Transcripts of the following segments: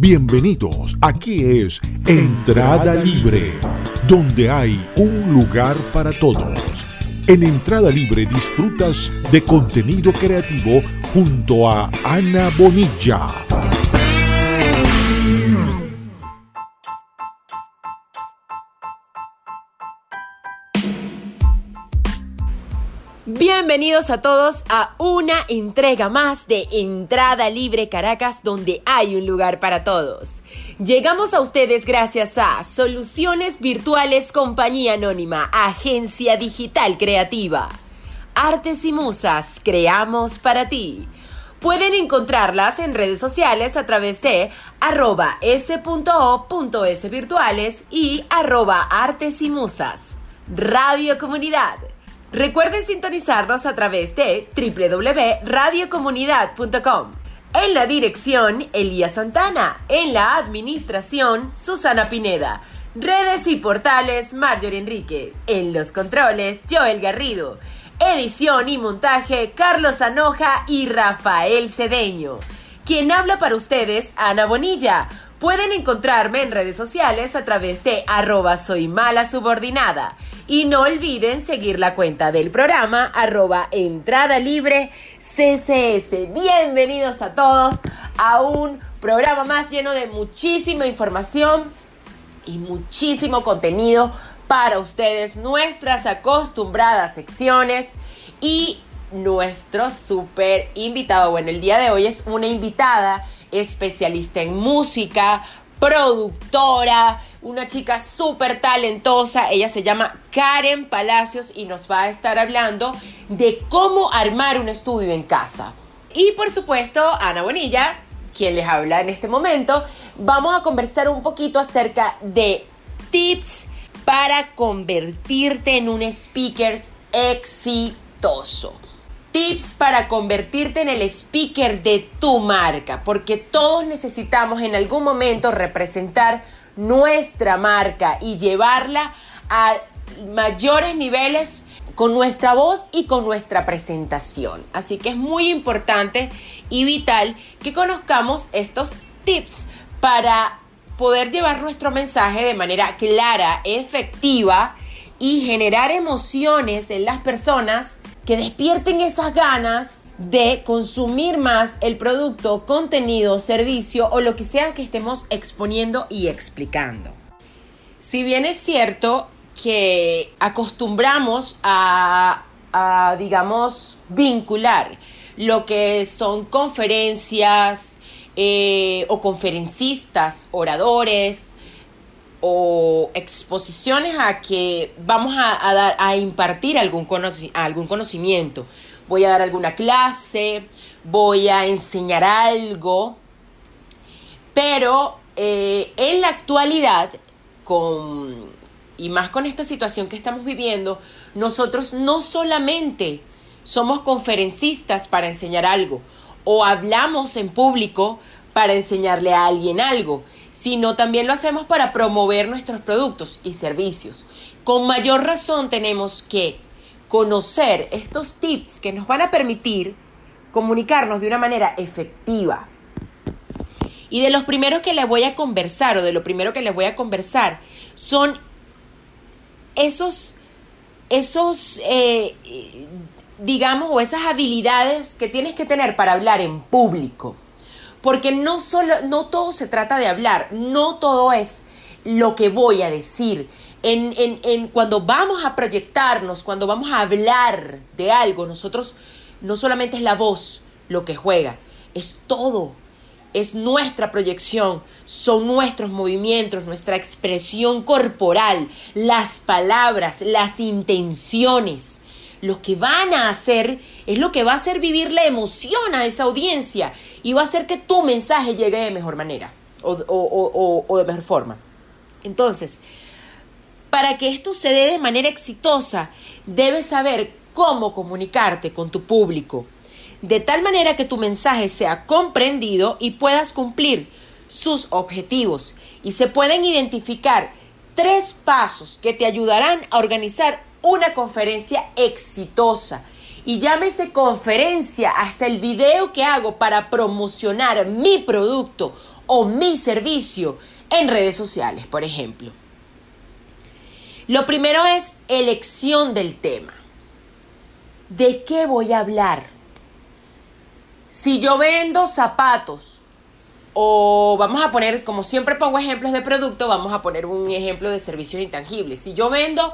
Bienvenidos, aquí es Entrada Libre, donde hay un lugar para todos. En Entrada Libre disfrutas de contenido creativo junto a Ana Bonilla. Bienvenidos a todos a una entrega más de Entrada Libre Caracas donde hay un lugar para todos. Llegamos a ustedes gracias a Soluciones Virtuales Compañía Anónima, Agencia Digital Creativa. Artes y Musas, creamos para ti. Pueden encontrarlas en redes sociales a través de arroba s.o.svirtuales y arroba artes y musas. Radio Comunidad Recuerden sintonizarnos a través de www.radiocomunidad.com. En la dirección, Elías Santana. En la administración, Susana Pineda. Redes y portales, Marjorie Enrique. En los controles, Joel Garrido. Edición y montaje, Carlos Anoja y Rafael Cedeño. Quien habla para ustedes, Ana Bonilla. Pueden encontrarme en redes sociales a través de arroba soy mala subordinada. Y no olviden seguir la cuenta del programa arroba entrada libre CCS. Bienvenidos a todos a un programa más lleno de muchísima información y muchísimo contenido para ustedes, nuestras acostumbradas secciones y nuestro súper invitado. Bueno, el día de hoy es una invitada especialista en música, productora, una chica súper talentosa. Ella se llama Karen Palacios y nos va a estar hablando de cómo armar un estudio en casa. Y por supuesto, Ana Bonilla, quien les habla en este momento, vamos a conversar un poquito acerca de tips para convertirte en un speaker exitoso tips para convertirte en el speaker de tu marca, porque todos necesitamos en algún momento representar nuestra marca y llevarla a mayores niveles con nuestra voz y con nuestra presentación. Así que es muy importante y vital que conozcamos estos tips para poder llevar nuestro mensaje de manera clara, efectiva y generar emociones en las personas que despierten esas ganas de consumir más el producto, contenido, servicio o lo que sea que estemos exponiendo y explicando. Si bien es cierto que acostumbramos a, digamos, vincular lo que son conferencias eh, o conferencistas, oradores, o exposiciones a que vamos a, dar, a impartir algún, conocimiento. Voy a dar alguna clase, voy a enseñar algo, pero eh, en la actualidad, con, y más con esta situación que estamos viviendo, nosotros no solamente somos conferencistas para enseñar algo, o hablamos en público para enseñarle a alguien algo, sino también lo hacemos para promover nuestros productos y servicios. Con mayor razón tenemos que conocer estos tips que nos van a permitir comunicarnos de una manera efectiva. Y de los primeros que les voy a conversar o de lo primero que les voy a conversar son esos, esos, eh, digamos, o esas habilidades que tienes que tener para hablar en público. Porque no solo, no todo se trata de hablar, no todo es lo que voy a decir. En, en, en, cuando vamos a proyectarnos, cuando vamos a hablar de algo, nosotros no solamente es la voz lo que juega, es todo. Es nuestra proyección, son nuestros movimientos, nuestra expresión corporal, las palabras, las intenciones lo que van a hacer es lo que va a hacer vivir la emoción a esa audiencia y va a hacer que tu mensaje llegue de mejor manera o, o de mejor forma. Entonces, para que esto se dé de manera exitosa, debes saber cómo comunicarte con tu público, de tal manera que tu mensaje sea comprendido y puedas cumplir sus objetivos. Y se pueden identificar tres pasos que te ayudarán a organizar una conferencia exitosa y llámese conferencia hasta el video que hago para promocionar mi producto o mi servicio en redes sociales, por ejemplo. Lo primero es elección del tema. ¿De qué voy a hablar? Si yo vendo zapatos o vamos a poner, como siempre pongo ejemplos de producto, vamos a poner un ejemplo de servicios intangibles. Si yo vendo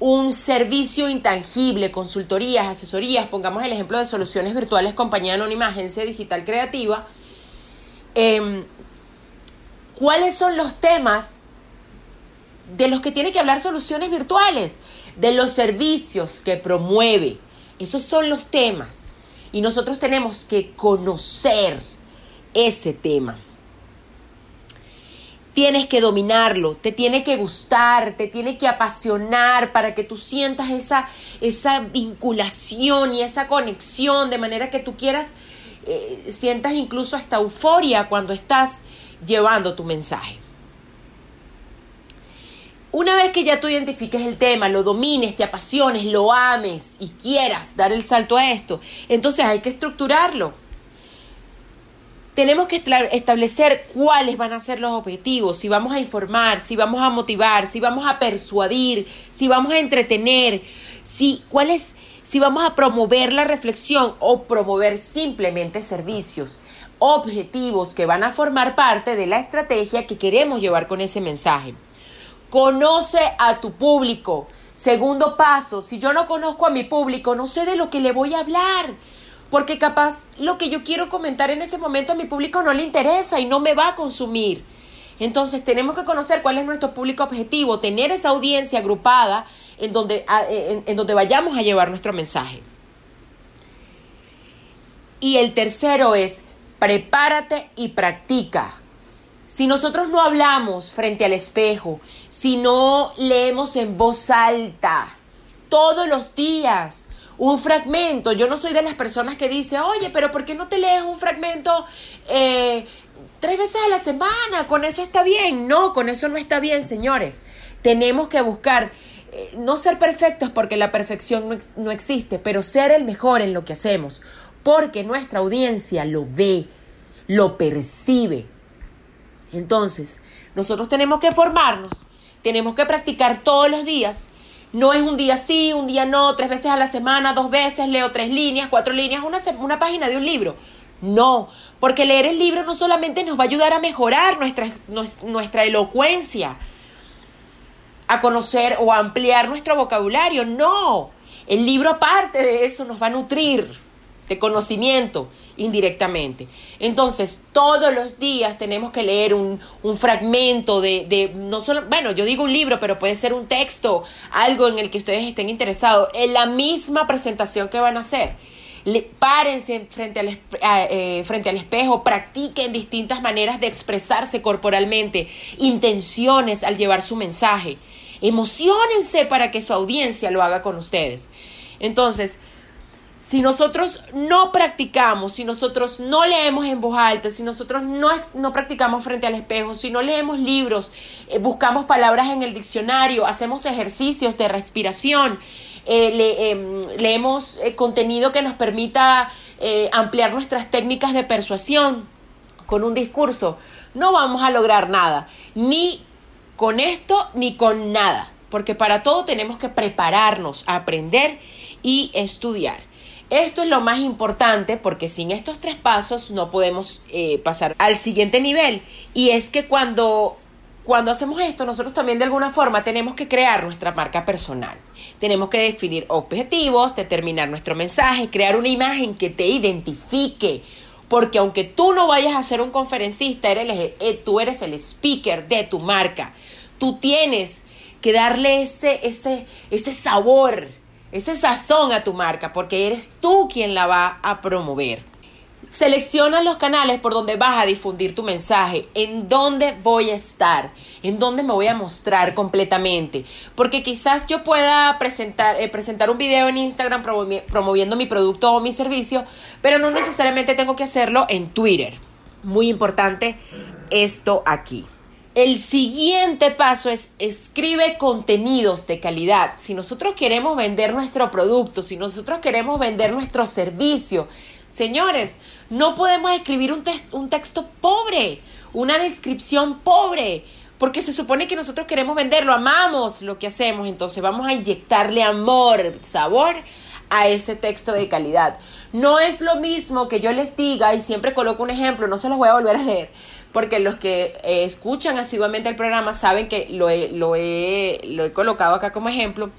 un servicio intangible, consultorías, asesorías, pongamos el ejemplo de soluciones virtuales, compañía anónima, agencia digital creativa, em, ¿cuáles son los temas de los que tiene que hablar soluciones virtuales? De los servicios que promueve. Esos son los temas. Y nosotros tenemos que conocer ese tema tienes que dominarlo, te tiene que gustar, te tiene que apasionar para que tú sientas esa, esa vinculación y esa conexión de manera que tú quieras, eh, sientas incluso hasta euforia cuando estás llevando tu mensaje. Una vez que ya tú identifiques el tema, lo domines, te apasiones, lo ames y quieras dar el salto a esto, entonces hay que estructurarlo tenemos que establecer cuáles van a ser los objetivos, si vamos a informar, si vamos a motivar, si vamos a persuadir, si vamos a entretener, si cuáles si vamos a promover la reflexión o promover simplemente servicios, objetivos que van a formar parte de la estrategia que queremos llevar con ese mensaje. Conoce a tu público. Segundo paso, si yo no conozco a mi público, no sé de lo que le voy a hablar porque capaz lo que yo quiero comentar en ese momento a mi público no le interesa y no me va a consumir. Entonces tenemos que conocer cuál es nuestro público objetivo, tener esa audiencia agrupada en donde, en, donde vayamos a llevar nuestro mensaje. Y el tercero es, prepárate y practica. Si nosotros no hablamos frente al espejo, si no leemos en voz alta todos los días, un fragmento. Yo no soy de las personas que dice, oye, pero ¿por qué no te lees un fragmento eh, tres veces a la semana? Con eso está bien. No, con eso no está bien, señores. Tenemos que buscar eh, no ser perfectos porque la perfección no, no existe, pero ser el mejor en lo que hacemos, porque nuestra audiencia lo ve, lo percibe. Entonces, nosotros tenemos que formarnos, tenemos que practicar todos los días no es un día sí, un día no, tres veces a la semana, dos veces, leo tres líneas, cuatro líneas, una, una página de un libro. No, porque leer el libro no solamente nos va a ayudar a mejorar nuestra, nuestra elocuencia, a conocer o a ampliar nuestro vocabulario, no. El libro aparte de eso nos va a nutrir de conocimiento indirectamente. Entonces, todos los días tenemos que leer un, fragmento de, de, no solo, bueno, yo digo un libro, pero puede ser un texto, algo en el que ustedes estén interesados, en la misma presentación que van a hacer. Párense frente al, eh, frente al espejo, practiquen distintas maneras de expresarse corporalmente, intenciones al llevar su mensaje. Emocionense para que su audiencia lo haga con ustedes. Entonces, si nosotros no practicamos, si nosotros no leemos en voz alta, si nosotros no, no practicamos frente al espejo, si no leemos libros, eh, buscamos palabras en el diccionario, hacemos ejercicios de respiración, eh, em, leemos eh, contenido que nos permita ampliar nuestras técnicas de persuasión con un discurso, no vamos a lograr nada, ni con esto ni con nada, porque para todo tenemos que prepararnos, aprender y estudiar. Esto es lo más importante porque sin estos tres pasos no podemos eh, pasar al siguiente nivel. Y es que cuando, cuando hacemos esto, nosotros también de alguna forma tenemos que crear nuestra marca personal. Tenemos que definir objetivos, determinar nuestro mensaje, crear una imagen que te identifique. Porque aunque tú no vayas a ser un conferencista, eres, eh, tú eres el speaker de tu marca. Tú tienes que darle ese, ese, ese sabor ese sazón a tu marca, porque eres tú quien la va a promover. Selecciona los canales por donde vas a difundir tu mensaje, en dónde voy a estar, en dónde me voy a mostrar completamente. Porque quizás yo pueda presentar, eh, presentar un video en Instagram promoviendo mi producto o mi servicio, pero no necesariamente tengo que hacerlo en Twitter. Muy importante esto aquí. El siguiente paso es escribe contenidos de calidad. Si nosotros queremos vender nuestro producto, si nosotros queremos vender nuestro servicio, señores, no podemos escribir un, un texto pobre, una descripción pobre, porque se supone que nosotros queremos venderlo, amamos lo que hacemos, entonces vamos a inyectarle amor, sabor a ese texto de calidad. No es lo mismo que yo les diga, y siempre coloco un ejemplo, no se los voy a volver a leer, porque los que eh, escuchan asiduamente el programa saben que lo he, lo, he, lo he colocado acá como ejemplo.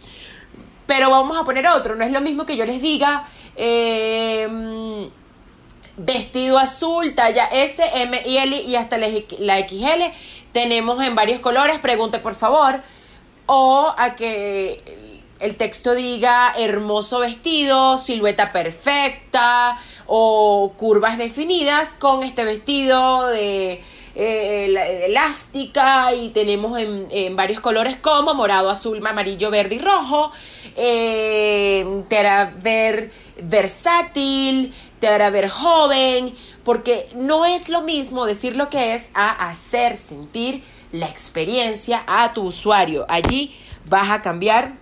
Pero vamos a poner otro, no es lo mismo que yo les diga em, vestido azul, talla S, M y L y hasta la, la XL. Tenemos en varios colores, pregunte por favor. O a que el texto diga hermoso vestido, silueta perfecta o curvas definidas con este vestido de eh, elástica y tenemos en, varios colores como morado, azul, amarillo, verde y rojo. Eh, te hará ver versátil, te hará ver joven, porque no es lo mismo decir lo que es a hacer sentir la experiencia a tu usuario. Allí vas a cambiar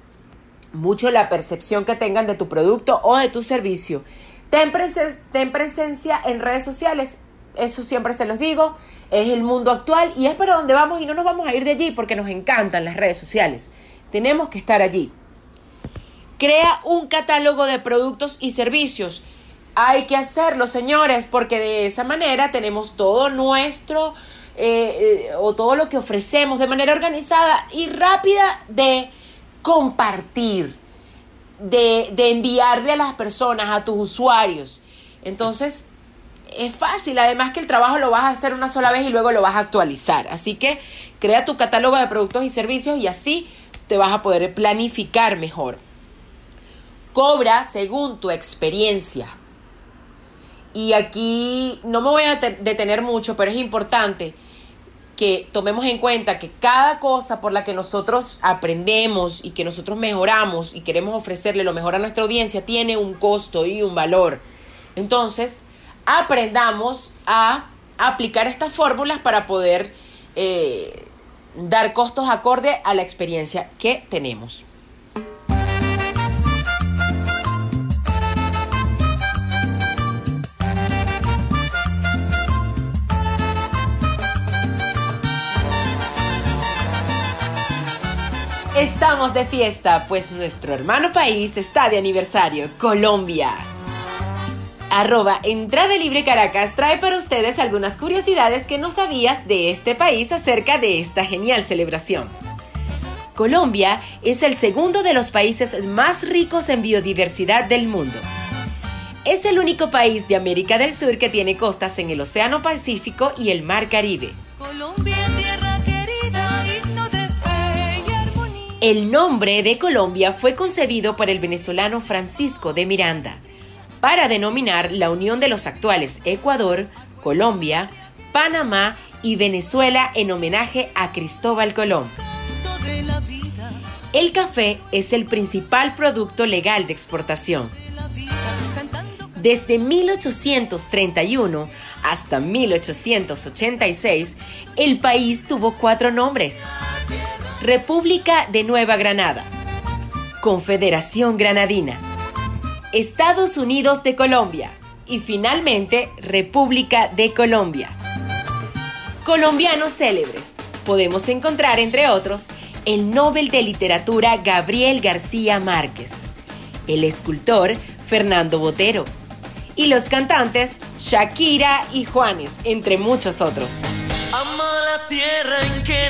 mucho la percepción que tengan de tu producto o de tu servicio. Ten, presencia en redes sociales, eso siempre se los digo, es el mundo actual y es para donde vamos y no nos vamos a ir de allí porque nos encantan las redes sociales. Tenemos que estar allí. Crea un catálogo de productos y servicios. Hay que hacerlo, señores, porque de esa manera tenemos todo nuestro eh, eh, o todo lo que ofrecemos de manera organizada y rápida de compartir, de, enviarle a las personas, a tus usuarios. Entonces, es fácil, además que el trabajo lo vas a hacer una sola vez y luego lo vas a actualizar. Así que crea tu catálogo de productos y servicios y así te vas a poder planificar mejor. Cobra según tu experiencia. Y aquí no me voy a detener mucho, pero es importante que tomemos en cuenta que cada cosa por la que nosotros aprendemos y que nosotros mejoramos y queremos ofrecerle lo mejor a nuestra audiencia tiene un costo y un valor. Entonces, aprendamos a aplicar estas fórmulas para poder eh, dar costos acorde a la experiencia que tenemos. Estamos de fiesta, pues nuestro hermano país está de aniversario, Colombia. Arroba Entrada Libre Caracas trae para ustedes algunas curiosidades que no sabías de este país acerca de esta genial celebración. Colombia es el segundo de los países más ricos en biodiversidad del mundo. Es el único país de América del Sur que tiene costas en el Océano Pacífico y el Mar Caribe. El nombre de Colombia fue concebido por el venezolano Francisco de Miranda para denominar la unión de los actuales Ecuador, Colombia, Panamá y Venezuela en homenaje a Cristóbal Colón. El café es el principal producto legal de exportación. Desde 1831 hasta 1886, el país tuvo cuatro nombres. República de Nueva Granada, Confederación Granadina, Estados Unidos de Colombia y finalmente República de Colombia. Colombianos célebres. Podemos encontrar, entre otros, el Nobel de Literatura Gabriel García Márquez, el escultor Fernando Botero y los cantantes Shakira y Juanes, entre muchos otros. la tierra en que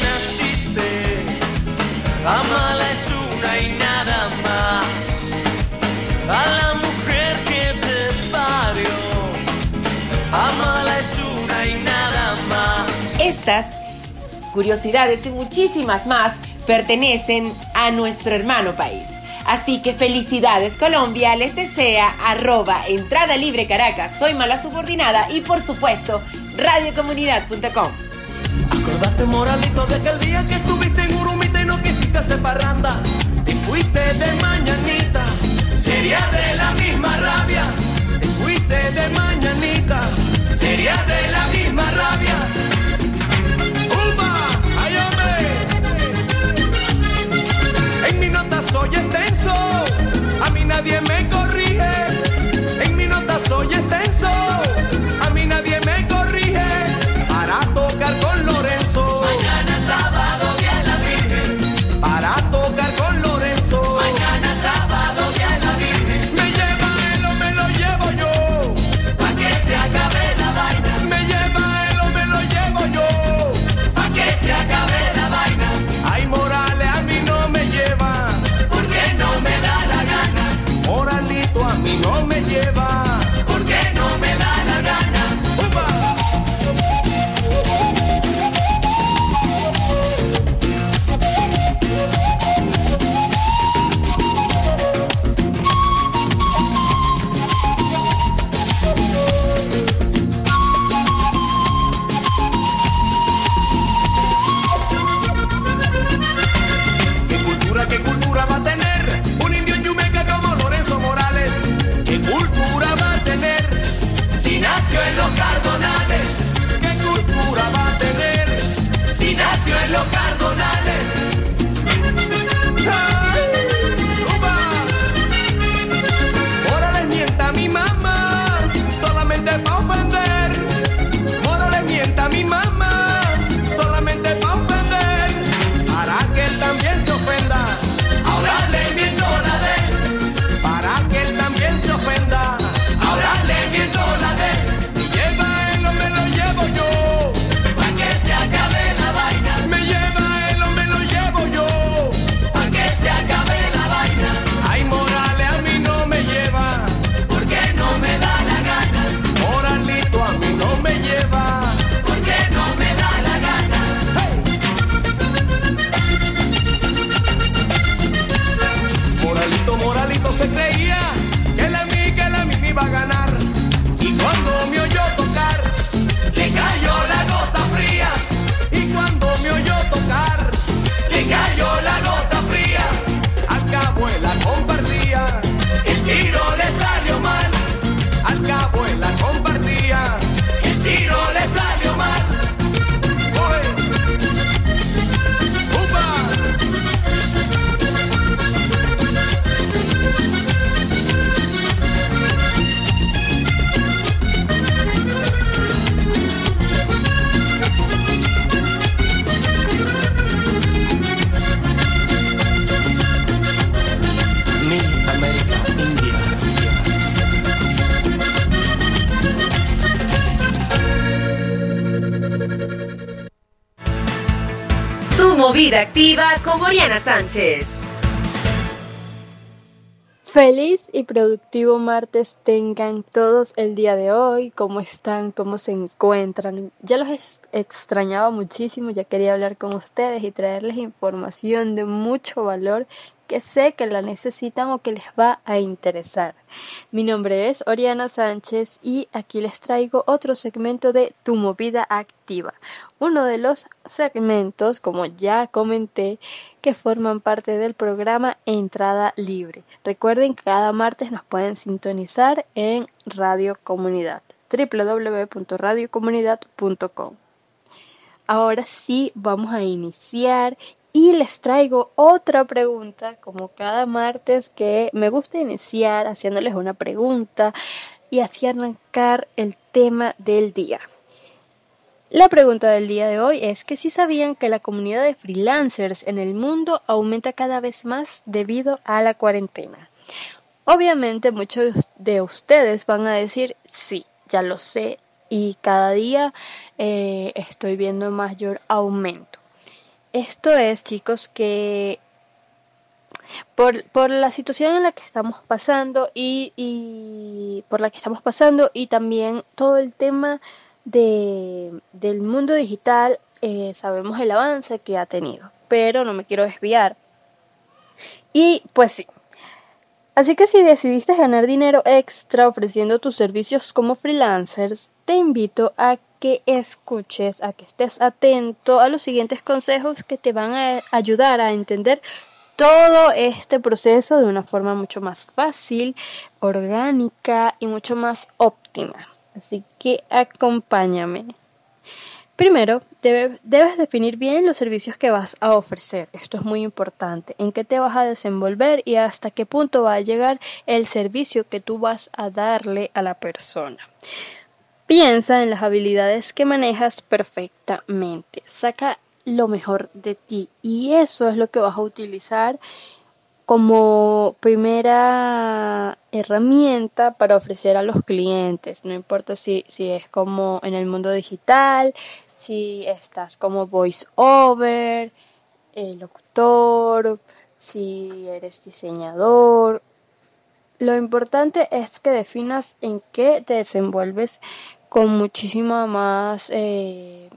Amala es una y nada más. A la mujer que te parió. Amala es una y nada más. Estas curiosidades y muchísimas más pertenecen a nuestro hermano país. Así que felicidades Colombia, les desea arroba entrada libre Caracas, soy mala subordinada y por supuesto radiocomunidad.com. Acordate moralito de que el día que estuviste en Urumita y no quisiste hacer parranda y fuiste de mañanita, sería de la misma rabia. Y fuiste de mañanita, sería de con Oriana Sánchez. Feliz y productivo martes tengan todos el día de hoy. ¿Cómo están? ¿Cómo se encuentran? Ya los extrañaba muchísimo, ya quería hablar con ustedes y traerles información de mucho valor que sé que la necesitan o que les va a interesar. Mi nombre es Oriana Sánchez y aquí les traigo otro segmento de Tu Movida Activa. Uno de los segmentos, como ya comenté, que forman parte del programa Entrada Libre. Recuerden que cada martes nos pueden sintonizar en Radio Comunidad www.radiocomunidad.com. Ahora sí, vamos a iniciar y les traigo otra pregunta, como cada martes, que me gusta iniciar haciéndoles una pregunta y así arrancar el tema del día. La pregunta del día de hoy es que si sabían que la comunidad de freelancers en el mundo aumenta cada vez más debido a la cuarentena. Obviamente muchos de ustedes van a decir sí, ya lo sé y cada día eh, estoy viendo mayor aumento. Esto es, chicos, que por, por, la situación en la que estamos pasando y, y, por la que estamos pasando y también todo el tema de, del mundo digital, eh, sabemos el avance que ha tenido, pero no me quiero desviar. Y pues sí. Así que si decidiste ganar dinero extra ofreciendo tus servicios como freelancers, te invito a que escuches, a que estés atento a los siguientes consejos que te van a ayudar a entender todo este proceso de una forma mucho más fácil, orgánica y mucho más óptima. Así que acompáñame. Primero, debes definir bien los servicios que vas a ofrecer. Esto es muy importante. En qué te vas a desenvolver y hasta qué punto va a llegar el servicio que tú vas a darle a la persona. Piensa en las habilidades que manejas perfectamente. Saca lo mejor de ti y eso es lo que vas a utilizar como primera herramienta para ofrecer a los clientes. No importa si, si es como en el mundo digital, si estás como voice over, el locutor, si eres diseñador. Lo importante es que definas en qué te desenvuelves con muchísima más... Eh,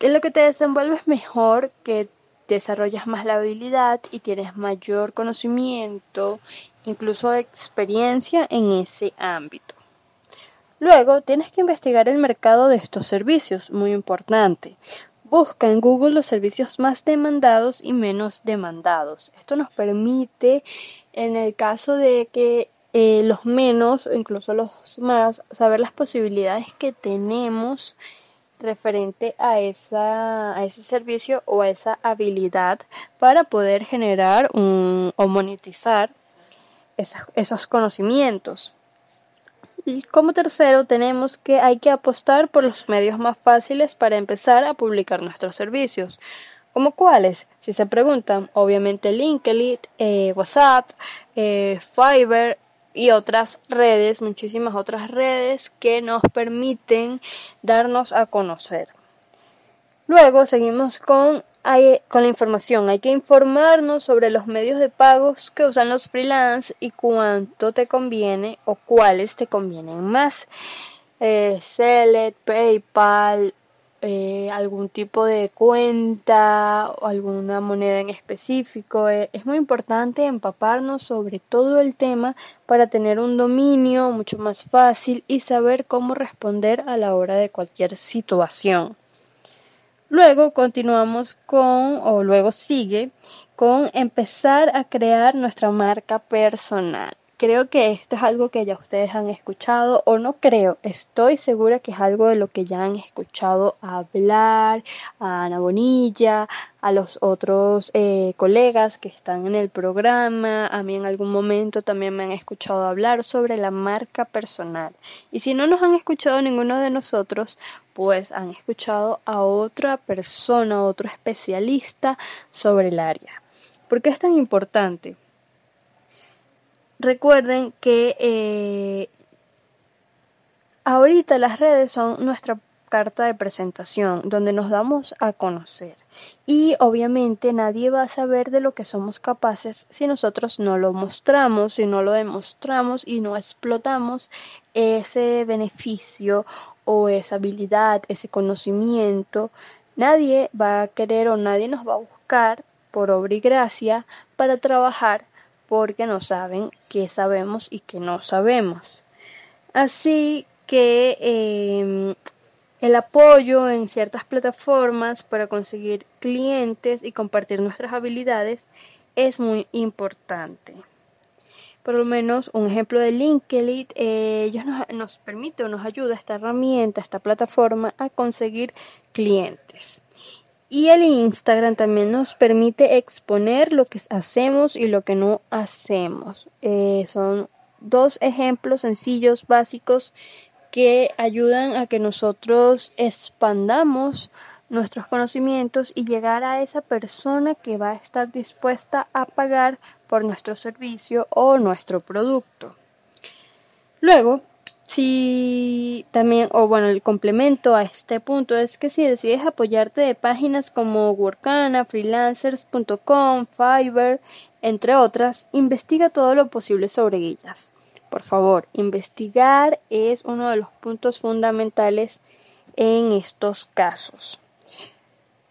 en lo que te desenvuelves mejor, que desarrollas más la habilidad y tienes mayor conocimiento, incluso experiencia en ese ámbito. Luego tienes que investigar el mercado de estos servicios, muy importante. Busca en Google los servicios más demandados y menos demandados. Esto nos permite, en el caso de que eh, los menos o incluso los más, saber las posibilidades que tenemos referente a, esa, a ese servicio o a esa habilidad para poder generar un, o monetizar esos conocimientos. Como tercero tenemos que hay que apostar por los medios más fáciles para empezar a publicar nuestros servicios. ¿Como cuáles? Si se preguntan, obviamente LinkedIn, eh, WhatsApp, eh, Fiverr, y otras redes, muchísimas otras redes que nos permiten darnos a conocer. Luego seguimos con, con la información. Hay que informarnos sobre los medios de pagos que usan los freelance y cuánto te conviene o cuáles te convienen más. Eh, PayPal, eh, algún tipo de cuenta o alguna moneda en específico. Eh, es muy importante empaparnos sobre todo el tema para tener un dominio mucho más fácil y saber cómo responder a la hora de cualquier situación. Luego continuamos con, o luego sigue, con empezar a crear nuestra marca personal creo que esto es algo que ya ustedes han escuchado o no creo, estoy segura que es algo de lo que ya han escuchado hablar a Ana Bonilla, a los otros eh, colegas que están en el programa, a mí en algún momento también me han escuchado hablar sobre la marca personal. Y si no nos han escuchado ninguno de nosotros, pues han escuchado a otra persona, otro especialista sobre el área. ¿Por qué es tan importante? Recuerden que eh, ahorita las redes son nuestra carta de presentación donde nos damos a conocer. Y obviamente nadie va a saber de lo que somos capaces si nosotros no lo mostramos, si no lo demostramos y no explotamos ese beneficio o esa habilidad, ese conocimiento. Nadie va a querer o nadie nos va a buscar por obra y gracia para trabajar porque no saben qué sabemos y qué no sabemos. Así que em, el apoyo en ciertas plataformas para conseguir clientes y compartir nuestras habilidades es muy importante. Por lo menos un ejemplo de LinkedIn, eh, ellos nos, nos permite o nos ayuda esta herramienta, esta plataforma a conseguir clientes. Y el Instagram también nos permite exponer lo que hacemos y lo que no hacemos. Eh, son dos ejemplos sencillos, básicos, que ayudan a que nosotros expandamos nuestros conocimientos y llegar a esa persona que va a estar dispuesta a pagar por nuestro servicio o nuestro producto. Luego, si también, o bueno, el complemento a este punto es que si decides apoyarte de páginas como Workana, freelancers.com, Fiverr, entre otras, investiga todo lo posible sobre ellas. Por favor, investigar es uno de los puntos fundamentales en estos casos.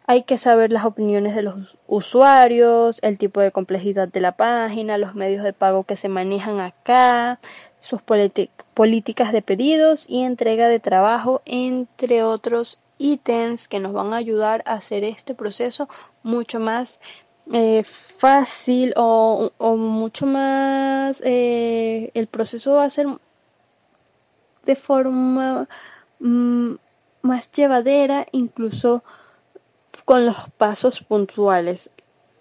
Hay que saber las opiniones de los usuarios, el tipo de complejidad de la página, los medios de pago que se manejan acá, sus políticas de pedidos y entrega de trabajo, entre otros ítems que nos van a ayudar a hacer este proceso mucho más eh, fácil o, mucho más eh, el proceso va a ser de forma mm, más llevadera incluso con los pasos puntuales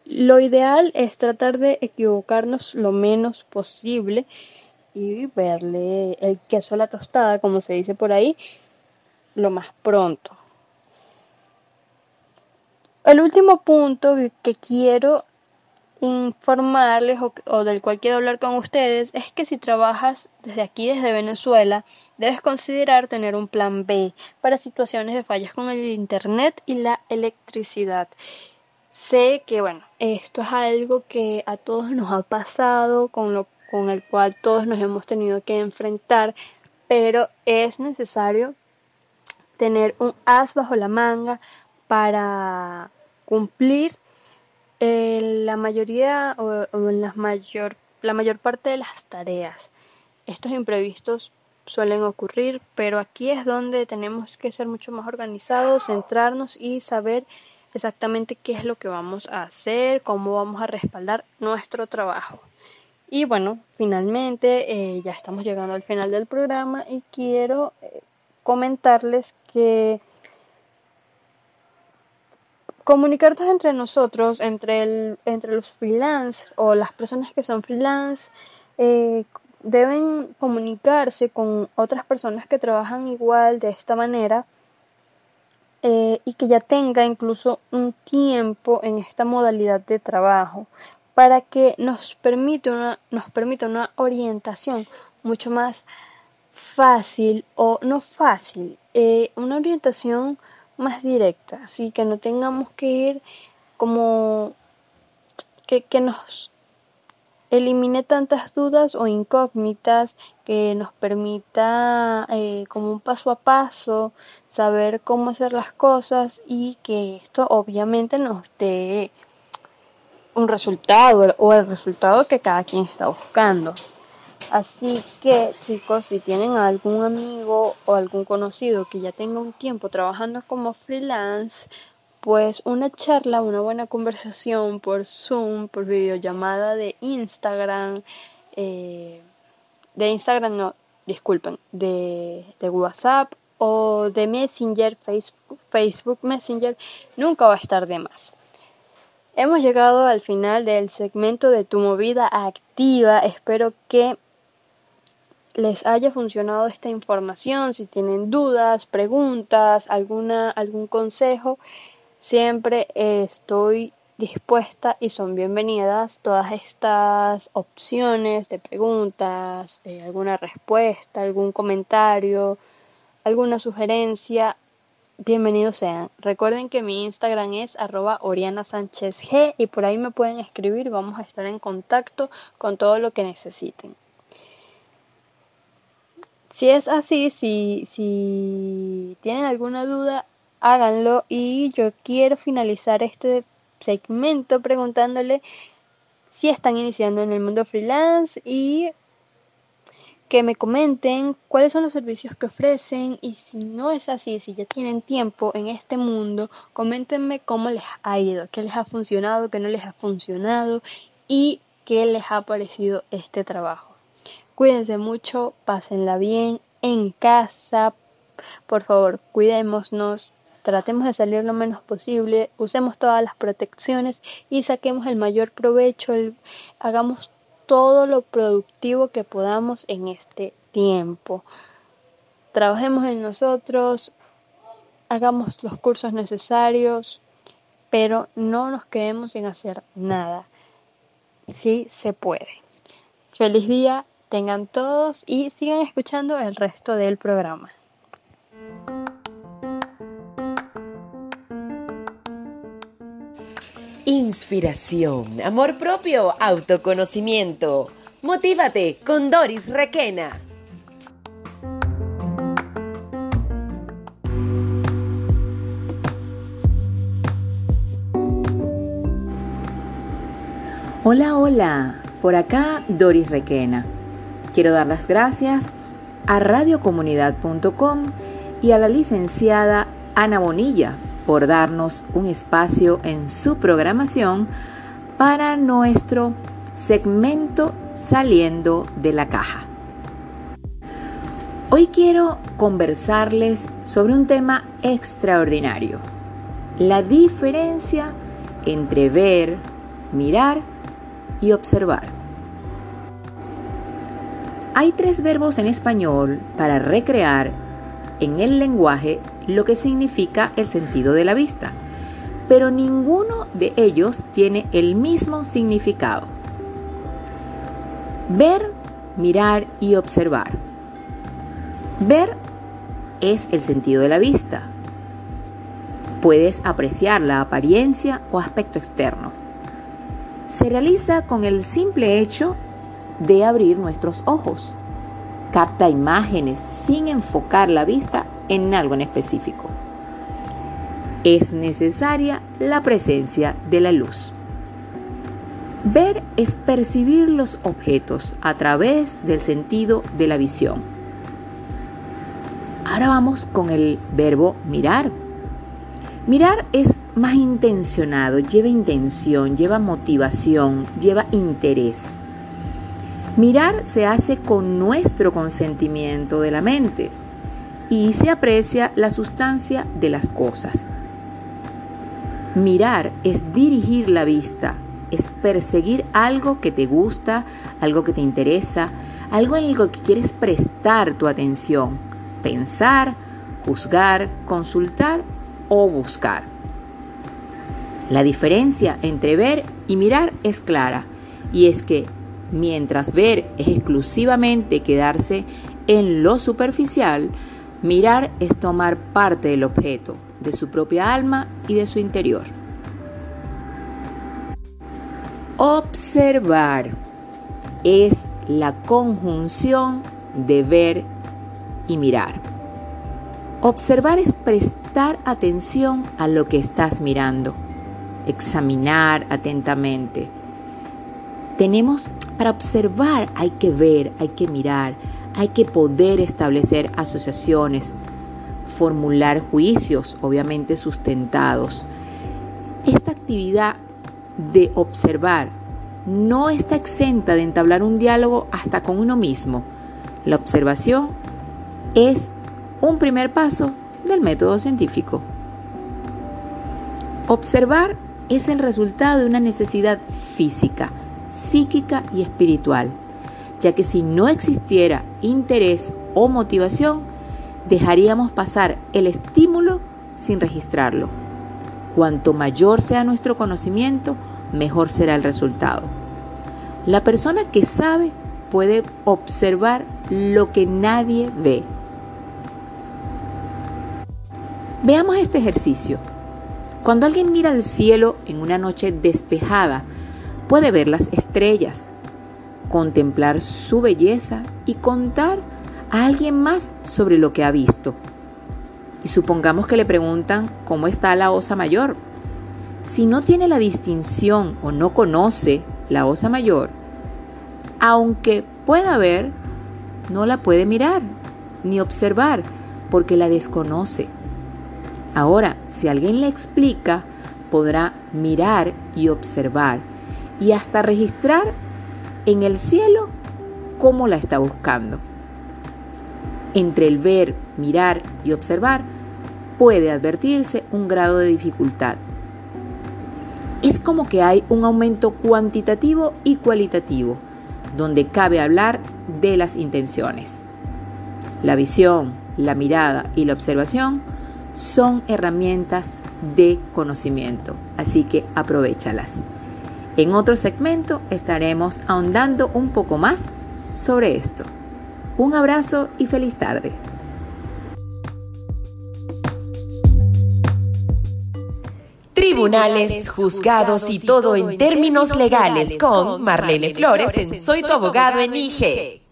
lo ideal es tratar de equivocarnos lo menos posible y verle el queso a la tostada, como se dice por ahí, lo más pronto. El último punto que quiero informarles o, del cual quiero hablar con ustedes es que si trabajas desde aquí, desde Venezuela, debes considerar tener un plan B para situaciones de fallas con el Internet y la electricidad. Sé que, bueno, esto es algo que a todos nos ha pasado, con lo con el cual todos nos hemos tenido que enfrentar, pero es necesario tener un as bajo la manga para cumplir eh, la mayoría o, la, mayor, la mayor parte de las tareas. Estos imprevistos suelen ocurrir, pero aquí es donde tenemos que ser mucho más organizados, centrarnos y saber exactamente qué es lo que vamos a hacer, cómo vamos a respaldar nuestro trabajo. Y bueno, finalmente eh, ya estamos llegando al final del programa y quiero eh, comentarles que comunicarnos entre nosotros, entre, el, entre los freelance o las personas que son freelance, eh, deben comunicarse con otras personas que trabajan igual de esta manera y que ya tenga incluso un tiempo en esta modalidad de trabajo para que nos permita una, nos permita una orientación mucho más fácil o no fácil, eh, una orientación más directa, así que no tengamos que ir como que, nos elimine tantas dudas o incógnitas que nos permita eh, como un paso a paso saber cómo hacer las cosas y que esto obviamente nos dé un resultado o el resultado que cada quien está buscando. Así que chicos, si tienen algún amigo o algún conocido que ya tenga un tiempo trabajando como freelance, pues una charla, una buena conversación por Zoom, por videollamada de Instagram, eh, de Instagram no, disculpen, de, de WhatsApp o de Messenger, Facebook, Facebook Messenger, nunca va a estar de más. Hemos llegado al final del segmento de tu movida activa. Espero que les haya funcionado esta información. Si tienen dudas, preguntas, alguna, algún consejo, siempre estoy dispuesta y son bienvenidas todas estas opciones de preguntas, alguna respuesta, algún comentario, alguna sugerencia. bienvenidos sean. Recuerden que mi Instagram es arroba Oriana Sánchez G y por ahí me pueden escribir. Vamos a estar en contacto con todo lo que necesiten. Si es así, si, si tienen alguna duda, háganlo. Y yo quiero finalizar este segmento preguntándole si están iniciando en el mundo freelance y que me comenten cuáles son los servicios que ofrecen y si no es así, si ya tienen tiempo en este mundo, coméntenme cómo les ha ido, qué les ha funcionado, qué no les ha funcionado y qué les ha parecido este trabajo. Cuídense mucho, pásenla bien en casa, por favor, cuidémonos, tratemos de salir lo menos posible, usemos todas las protecciones y saquemos el mayor provecho, hagamos todo lo productivo que podamos en este tiempo. Trabajemos en nosotros, hagamos los cursos necesarios, pero no nos quedemos sin hacer nada. Sí se puede. Feliz día, tengan todos y sigan escuchando el resto del programa. Inspiración, amor propio, autoconocimiento. Motívate con Doris Requena. Hola, hola, por acá Doris Requena. Quiero dar las gracias a radiocomunidad.com y a la licenciada Ana Bonilla por darnos un espacio en su programación para nuestro segmento Saliendo de la Caja. Hoy quiero conversarles sobre un tema extraordinario, la diferencia entre ver, mirar y observar. Hay tres verbos en español para recrear en el lenguaje lo que significa el sentido de la vista, pero ninguno de ellos tiene el mismo significado. Ver, mirar y observar. Ver es el sentido de la vista. Puedes apreciar la apariencia o aspecto externo. Se realiza con el simple hecho de abrir nuestros ojos. Capta imágenes sin enfocar la vista en algo en específico. Es necesaria la presencia de la luz. Ver es percibir los objetos a través del sentido de la visión. Ahora vamos con el verbo mirar. Mirar es más intencionado, lleva intención, lleva motivación, lleva interés. Mirar se hace con nuestro consentimiento de la mente y se aprecia la sustancia de las cosas. Mirar es dirigir la vista, es perseguir algo que te gusta, algo que te interesa, algo en lo que quieres prestar tu atención, pensar, juzgar, consultar o buscar. La diferencia entre ver y mirar es clara, y es que mientras ver es exclusivamente quedarse en lo superficial, Mirar es tomar parte del objeto, de su propia alma y de su interior. Observar es la conjunción de ver y mirar. Observar es prestar atención a lo que estás mirando, examinar atentamente. Tenemos, para observar hay que ver, hay que mirar, hay que poder establecer asociaciones, formular juicios, obviamente sustentados. Esta actividad de observar no está exenta de entablar un diálogo hasta con uno mismo. La observación es un primer paso del método científico. Observar es el resultado de una necesidad física, psíquica y espiritual ya que si no existiera interés o motivación, dejaríamos pasar el estímulo sin registrarlo. Cuanto mayor sea nuestro conocimiento, mejor será el resultado. La persona que sabe puede observar lo que nadie ve. Veamos este ejercicio. Cuando alguien mira al cielo en una noche despejada, puede ver las estrellas, contemplar su belleza y contar a alguien más sobre lo que ha visto. Y supongamos que le preguntan cómo está la osa mayor. Si no tiene la distinción o no conoce la osa mayor, aunque pueda ver, no la puede mirar ni observar porque la desconoce. Ahora, si alguien le explica, podrá mirar y observar y hasta registrar en el cielo cómo la está buscando. Entre el ver, mirar y observar puede advertirse un grado de dificultad. Es como que hay un aumento cuantitativo y cualitativo, donde cabe hablar de las intenciones. La visión, la mirada y la observación son herramientas de conocimiento, así que aprovechalas. En otro segmento estaremos ahondando un poco más sobre esto. Un abrazo y feliz tarde. Tribunales, juzgados y todo en términos legales con Marlene Flores en Soy tu abogado en IGE.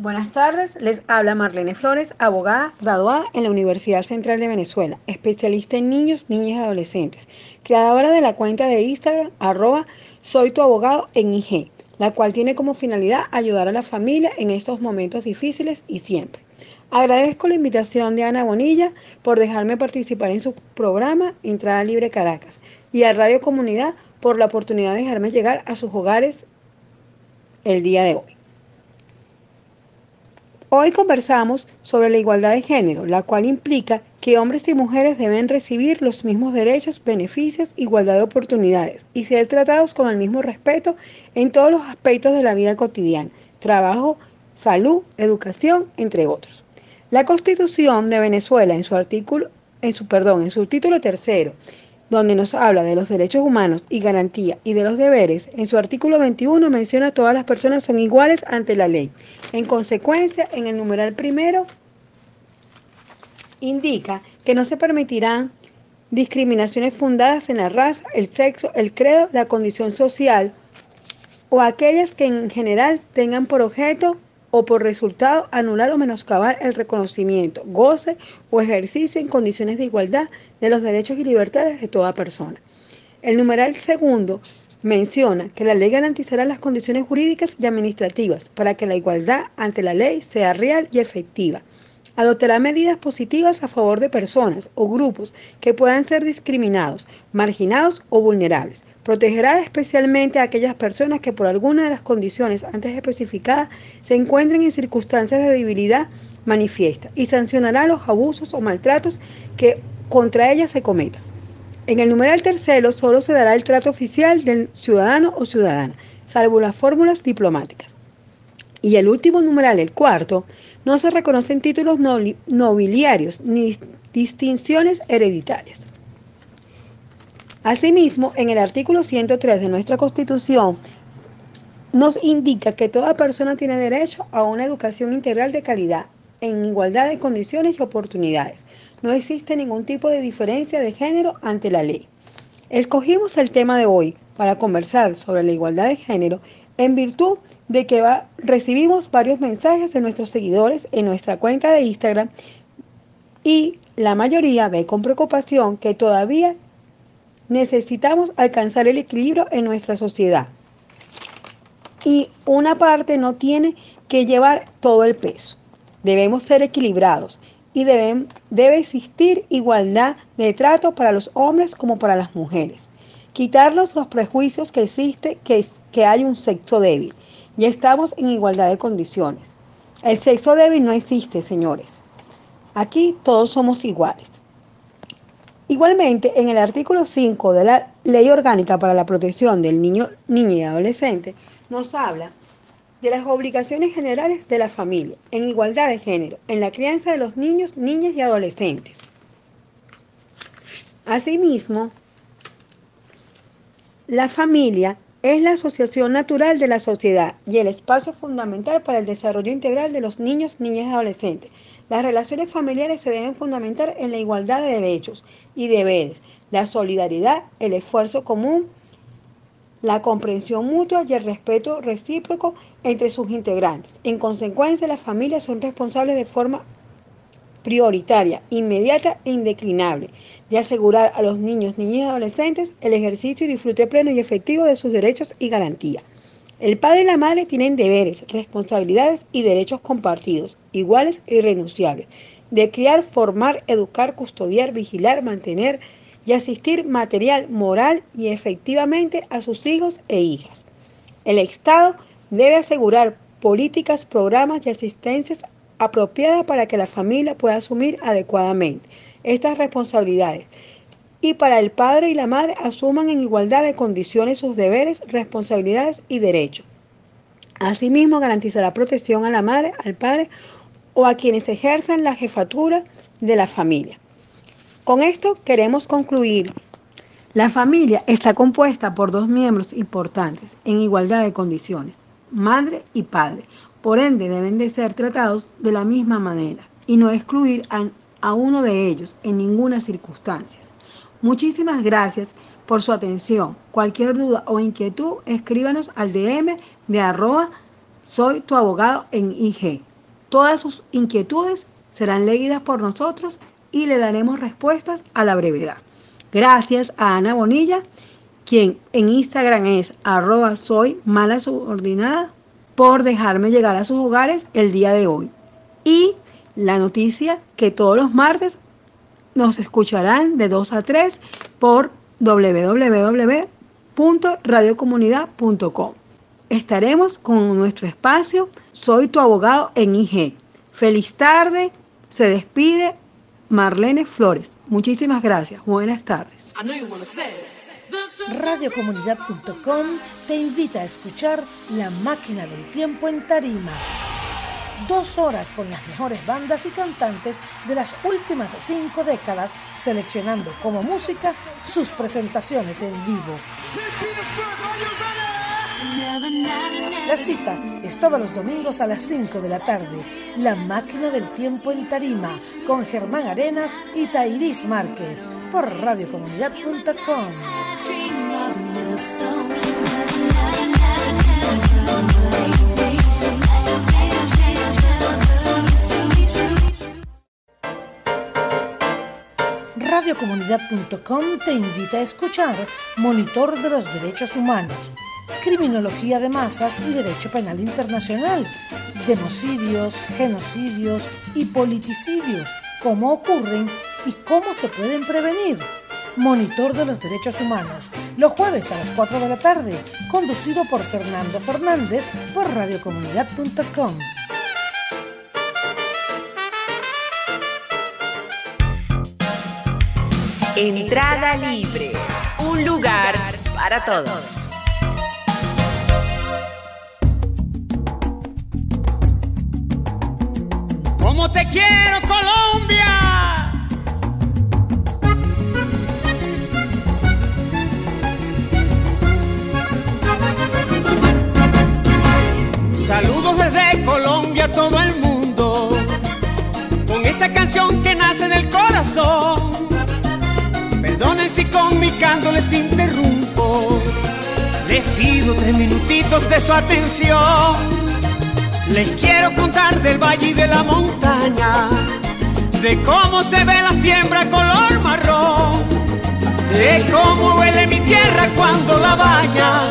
Buenas tardes, les habla Marlene Flores, abogada graduada en la Universidad Central de Venezuela, especialista en niños, niñas y adolescentes, creadora de la cuenta de Instagram arroba soy tu abogado en IG, la cual tiene como finalidad ayudar a la familia en estos momentos difíciles y siempre. Agradezco la invitación de Ana Bonilla por dejarme participar en su programa Entrada Libre Caracas y a Radio Comunidad por la oportunidad de dejarme llegar a sus hogares el día de hoy. Hoy conversamos sobre la igualdad de género, la cual implica que hombres y mujeres deben recibir los mismos derechos, beneficios, igualdad de oportunidades y ser tratados con el mismo respeto en todos los aspectos de la vida cotidiana, trabajo, salud, educación, entre otros. La Constitución de Venezuela en su artículo en su perdón, en su título tercero donde nos habla de los derechos humanos y garantía y de los deberes, en su artículo 21 menciona todas las personas son iguales ante la ley. En consecuencia, en el numeral primero indica que no se permitirán discriminaciones fundadas en la raza, el sexo, el credo, la condición social o aquellas que en general tengan por objeto o por resultado anular o menoscabar el reconocimiento, goce o ejercicio en condiciones de igualdad de los derechos y libertades de toda persona. El numeral segundo menciona que la ley garantizará las condiciones jurídicas y administrativas para que la igualdad ante la ley sea real y efectiva. Adoptará medidas positivas a favor de personas o grupos que puedan ser discriminados, marginados o vulnerables Protegerá especialmente a aquellas personas que por alguna de las condiciones antes especificadas se encuentren en circunstancias de debilidad manifiesta y sancionará los abusos o maltratos que contra ellas se cometan. En el numeral tercero solo se dará el trato oficial del ciudadano o ciudadana, salvo las fórmulas diplomáticas. Y el último numeral, el cuarto, no se reconocen títulos nobiliarios ni distinciones hereditarias. Asimismo, en el artículo 103 de nuestra Constitución nos indica que toda persona tiene derecho a una educación integral de calidad, en igualdad de condiciones y oportunidades. No existe ningún tipo de diferencia de género ante la ley. Escogimos el tema de hoy para conversar sobre la igualdad de género en virtud de que recibimos varios mensajes de nuestros seguidores en nuestra cuenta de Instagram y la mayoría ve con preocupación que todavía necesitamos alcanzar el equilibrio en nuestra sociedad. Y una parte no tiene que llevar todo el peso. Debemos ser equilibrados y debe existir igualdad de trato para los hombres como para las mujeres. Quitarnos los prejuicios que existe que, que hay un sexo débil. Y estamos en igualdad de condiciones. El sexo débil no existe, señores. Aquí todos somos iguales. Igualmente, en el artículo 5 de la Ley Orgánica para la Protección del Niño, Niña y Adolescente, nos habla de las obligaciones generales de la familia en igualdad de género, en la crianza de los niños, niñas y adolescentes. Asimismo, la familia es la asociación natural de la sociedad y el espacio fundamental para el desarrollo integral de los niños, niñas y adolescentes. Las relaciones familiares se deben fundamentar en la igualdad de derechos y deberes, la solidaridad, el esfuerzo común, la comprensión mutua y el respeto recíproco entre sus integrantes. En consecuencia, las familias son responsables de forma prioritaria, inmediata e indeclinable de asegurar a los niños, niñas y adolescentes el ejercicio y disfrute pleno y efectivo de sus derechos y garantías. El padre y la madre tienen deberes, responsabilidades y derechos compartidos, iguales e irrenunciables, de criar, formar, educar, custodiar, vigilar, mantener y asistir material, moral y efectivamente a sus hijos e hijas. El Estado debe asegurar políticas, programas y asistencias apropiada para que la familia pueda asumir adecuadamente estas responsabilidades y para el padre y la madre asuman en igualdad de condiciones sus deberes, responsabilidades y derechos. Asimismo, garantizará protección a la madre, al padre o a quienes ejerzan la jefatura de la familia. Con esto queremos concluir. La familia está compuesta por dos miembros importantes en igualdad de condiciones, madre y padre, por ende, deben de ser tratados de la misma manera y no excluir a, uno de ellos en ninguna circunstancia. Muchísimas gracias por su atención. Cualquier duda o inquietud, escríbanos al DM de arroba soy tu abogado en IG. Todas sus inquietudes serán leídas por nosotros y le daremos respuestas a la brevedad. Gracias a Ana Bonilla, quien en Instagram es arroba soy mala subordinada por dejarme llegar a sus hogares el día de hoy. Y la noticia que todos los martes nos escucharán de 2 a 3 por www.radiocomunidad.com. Estaremos con nuestro espacio Soy tu abogado en IG. Feliz tarde. Se despide Marlene Flores. Muchísimas gracias. Buenas tardes. Radiocomunidad.com te invita a escuchar La Máquina del Tiempo en Tarima. Dos horas con las mejores bandas y cantantes de las últimas cinco décadas, seleccionando como música sus presentaciones en vivo. La cita es todos los domingos a las 5 de la tarde. La máquina del tiempo en Tarima con Germán Arenas y Tairis Márquez por radiocomunidad.com. Radiocomunidad.com te invita a escuchar Monitor de los Derechos Humanos, Criminología de Masas y Derecho Penal Internacional, Democidios, Genocidios y Politicidios, cómo ocurren y cómo se pueden prevenir Monitor de los Derechos Humanos, los jueves a las 4 de la tarde, conducido por Fernando Fernández por radiocomunidad.com. Entrada libre, un lugar para todos. Como te quiero Colombia. Saludos desde Colombia a todo el mundo, con esta canción que nace del corazón. Perdonen si con mi canto les interrumpo, les pido tres minutitos de su atención. Les quiero contar del valle y de la montaña, de cómo se ve la siembra color marrón, de cómo huele mi tierra cuando la baña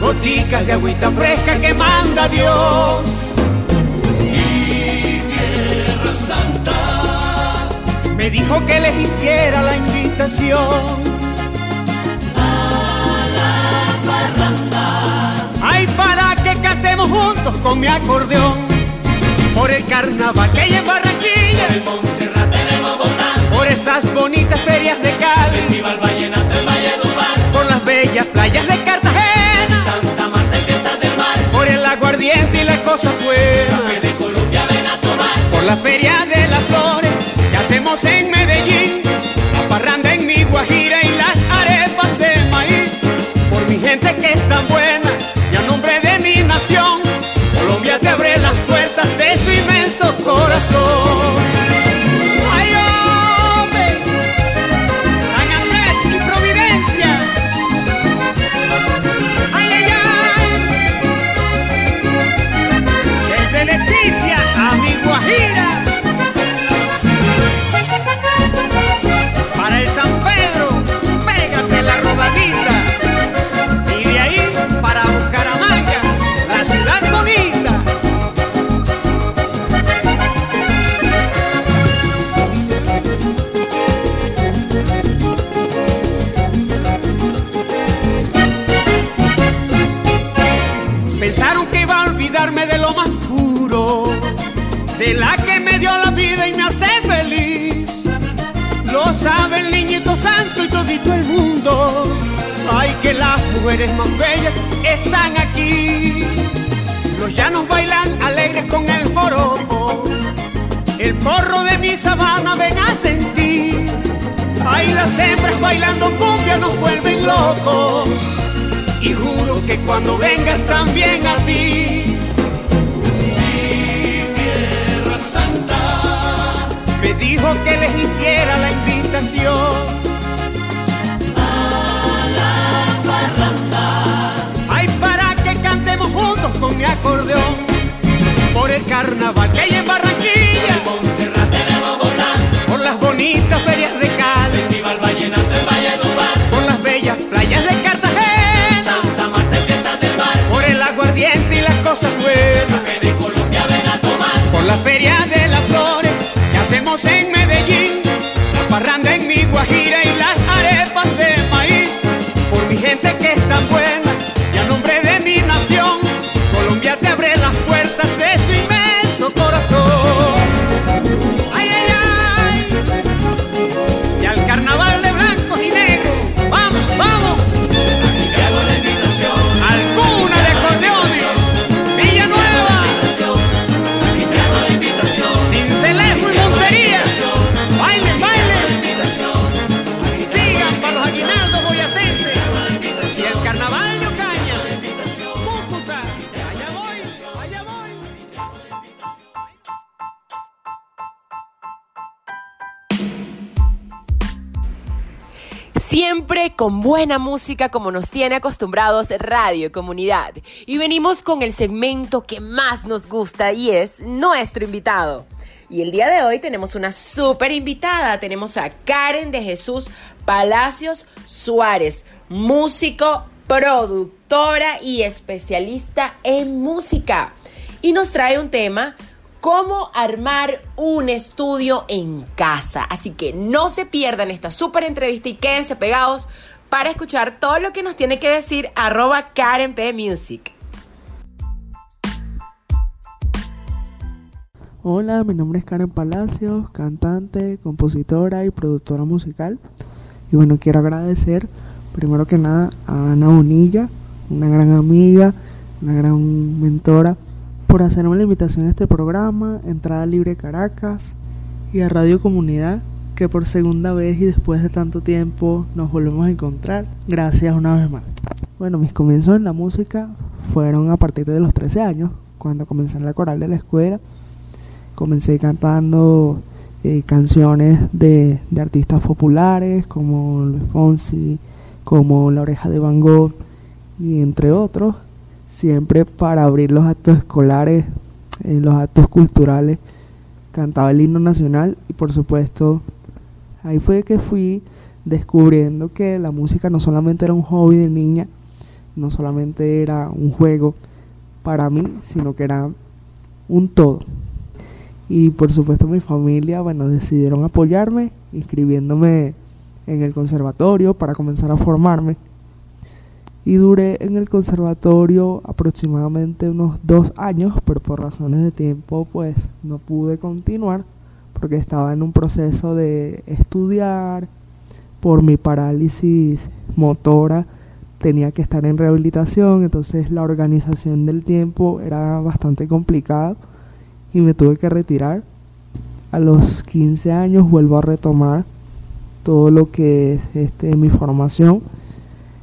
goticas de agüita fresca que manda Dios. Y Tierra Santa me dijo que les hiciera la invitación. A la parranda. Ay, para que cantemos juntos con mi acordeón. Por el carnaval que hay en Barranquilla. Por el Montserrat en Bogotá. Por esas bonitas ferias de Cali. Festival Vallenato en Valledupar. Por las bellas playas de Cartagena. Santa Marta en fiestas del mar. Por el aguardiente y las cosas buenas. Café de Colombia ven a tomar. Por la feria de las flores que hacemos en Medellín. Que las mujeres más bellas están aquí. Los llanos bailan alegres con el joropo. El porro de mi sabana ven a sentir. Ay, las hembras bailando cumbia nos vuelven locos. Y juro que cuando vengas también a ti. Mi tierra santa me dijo que les hiciera la invitación. Cantemos juntos con mi acordeón. Por el carnaval que hay en Barranquilla. Por las bonitas ferias de Cali. Festival Vallenato en Valledupar. Por las bellas playas de con buena música como nos tiene acostumbrados Radio Comunidad. Y venimos con el segmento que más nos gusta y es nuestro invitado. Y el día de hoy tenemos una súper invitada. Tenemos a Karen de Jesús Palacios Suárez, músico, productora y especialista en música. Y nos trae un tema cómo armar un estudio en casa. Así que no se pierdan esta súper entrevista y quédense pegados para escuchar todo lo que nos tiene que decir arroba Karen P Music. Hola, mi nombre es Karen Palacios, cantante, compositora y productora musical. Y bueno, quiero agradecer primero que nada a Ana Bonilla, una gran amiga, una gran mentora, por hacerme la invitación a este programa, Entrada Libre Caracas, y a Radio Comunidad, que por segunda vez y después de tanto tiempo nos volvemos a encontrar. Gracias una vez más. Bueno, mis comienzos en la música fueron a partir de los 13 años, cuando comencé en la coral de la escuela. Comencé cantando eh, canciones de, de artistas populares como Luis Fonsi, como La Oreja de Van Gogh y entre otros, siempre para abrir los actos escolares, en los actos culturales, cantaba el himno nacional y por supuesto ahí fue que fui descubriendo que la música no solamente era un hobby de niña, no solamente era un juego para mí, sino que era un todo. Y por supuesto mi familia, bueno, decidieron apoyarme inscribiéndome en el conservatorio para comenzar a formarme. Y duré en el conservatorio aproximadamente unos dos años, pero por razones de tiempo pues no pude continuar porque estaba en un proceso de estudiar, por mi parálisis motora tenía que estar en rehabilitación, entonces la organización del tiempo era bastante complicada y me tuve que retirar. A los 15 años vuelvo a retomar todo lo que es este, mi formación,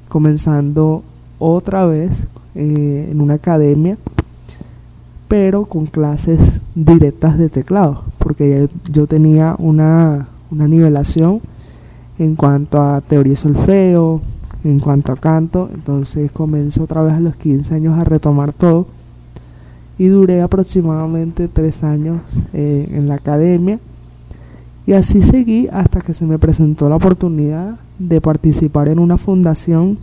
comenzando otra vez eh, en una academia, pero con clases directas de teclado, porque yo tenía una, una nivelación en cuanto a teoría y solfeo, en cuanto a canto, entonces comencé otra vez a los 15 años a retomar todo. Y duré aproximadamente tres años eh, en la academia. Y así seguí hasta que se me presentó la oportunidad de participar en una fundación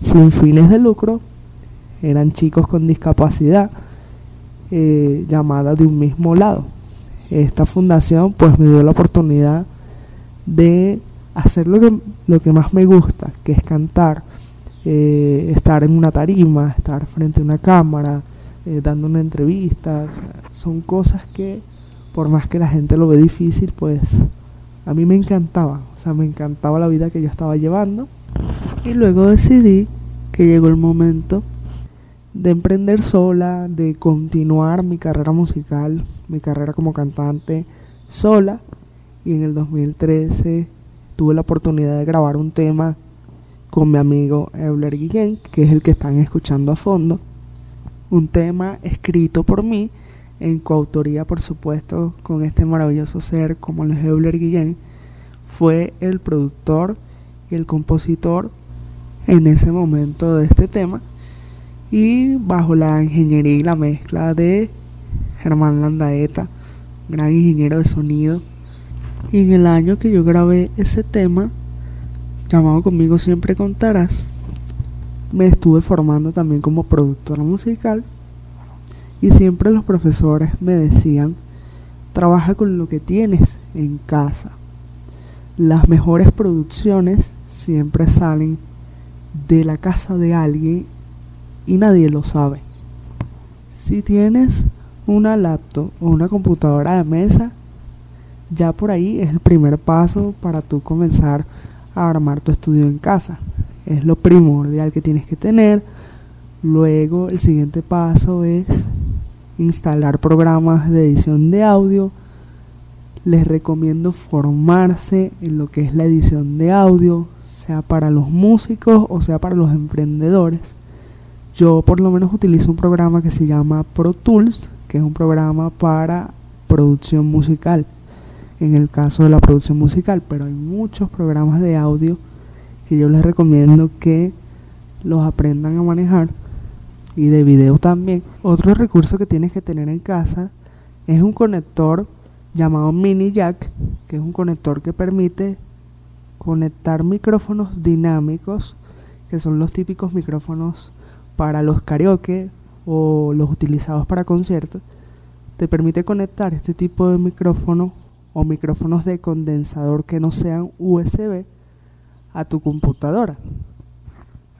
sin fines de lucro, eran chicos con discapacidad, eh, llamada de un mismo lado. Esta fundación pues me dio la oportunidad de hacer lo que, lo que más me gusta, que es cantar, eh, estar en una tarima, estar frente a una cámara, eh, dando una entrevista. son cosas que, por más que la gente lo ve difícil, pues a mí me encantaba. O sea, me encantaba la vida que yo estaba llevando. Y luego decidí que llegó el momento de emprender sola, de continuar mi carrera musical, mi carrera como cantante sola. Y en el 2013 tuve la oportunidad de grabar un tema con mi amigo Euler Guillén, que es el que están escuchando a fondo. Un tema escrito por mí, en coautoría por supuesto con este maravilloso ser como el Euler Guillén. Fue el productor y el compositor en ese momento de este tema y bajo la ingeniería y la mezcla de Germán Landaeta, gran ingeniero de sonido y en el año que yo grabé ese tema, llamado Conmigo Siempre Contarás, me estuve formando también como productora musical y siempre los profesores me decían, trabaja con lo que tienes en casa. Las mejores producciones siempre salen de la casa de alguien y nadie lo sabe. Si tienes una laptop o una computadora de mesa, ya por ahí es el primer paso para tú comenzar a armar tu estudio en casa. Es lo primordial que tienes que tener. Luego el siguiente paso es instalar programas de edición de audio. Les recomiendo formarse en lo que es la edición de audio, sea para los músicos o sea para los emprendedores. Yo por lo menos utilizo un programa que se llama Pro Tools, que es un programa para producción musical en el caso de la producción musical, pero hay muchos programas de audio que yo les recomiendo que los aprendan a manejar y de video también. Otro recurso que tienes que tener en casa es un conector llamado mini jack, que es un conector que permite conectar micrófonos dinámicos, que son los típicos micrófonos para los karaoke o los utilizados para conciertos. Te permite conectar este tipo de micrófono o micrófonos de condensador que no sean USB a tu computadora.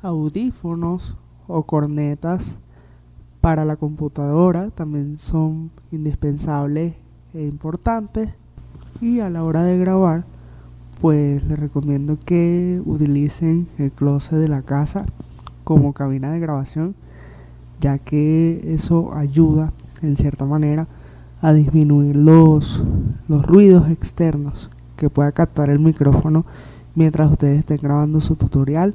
Audífonos o cornetas para la computadora también son indispensables e importantes. Y a la hora de grabar, pues les recomiendo que utilicen el closet de la casa como cabina de grabación, ya que eso ayuda en cierta manera a disminuir los, los ruidos externos que pueda captar el micrófono mientras ustedes estén grabando su tutorial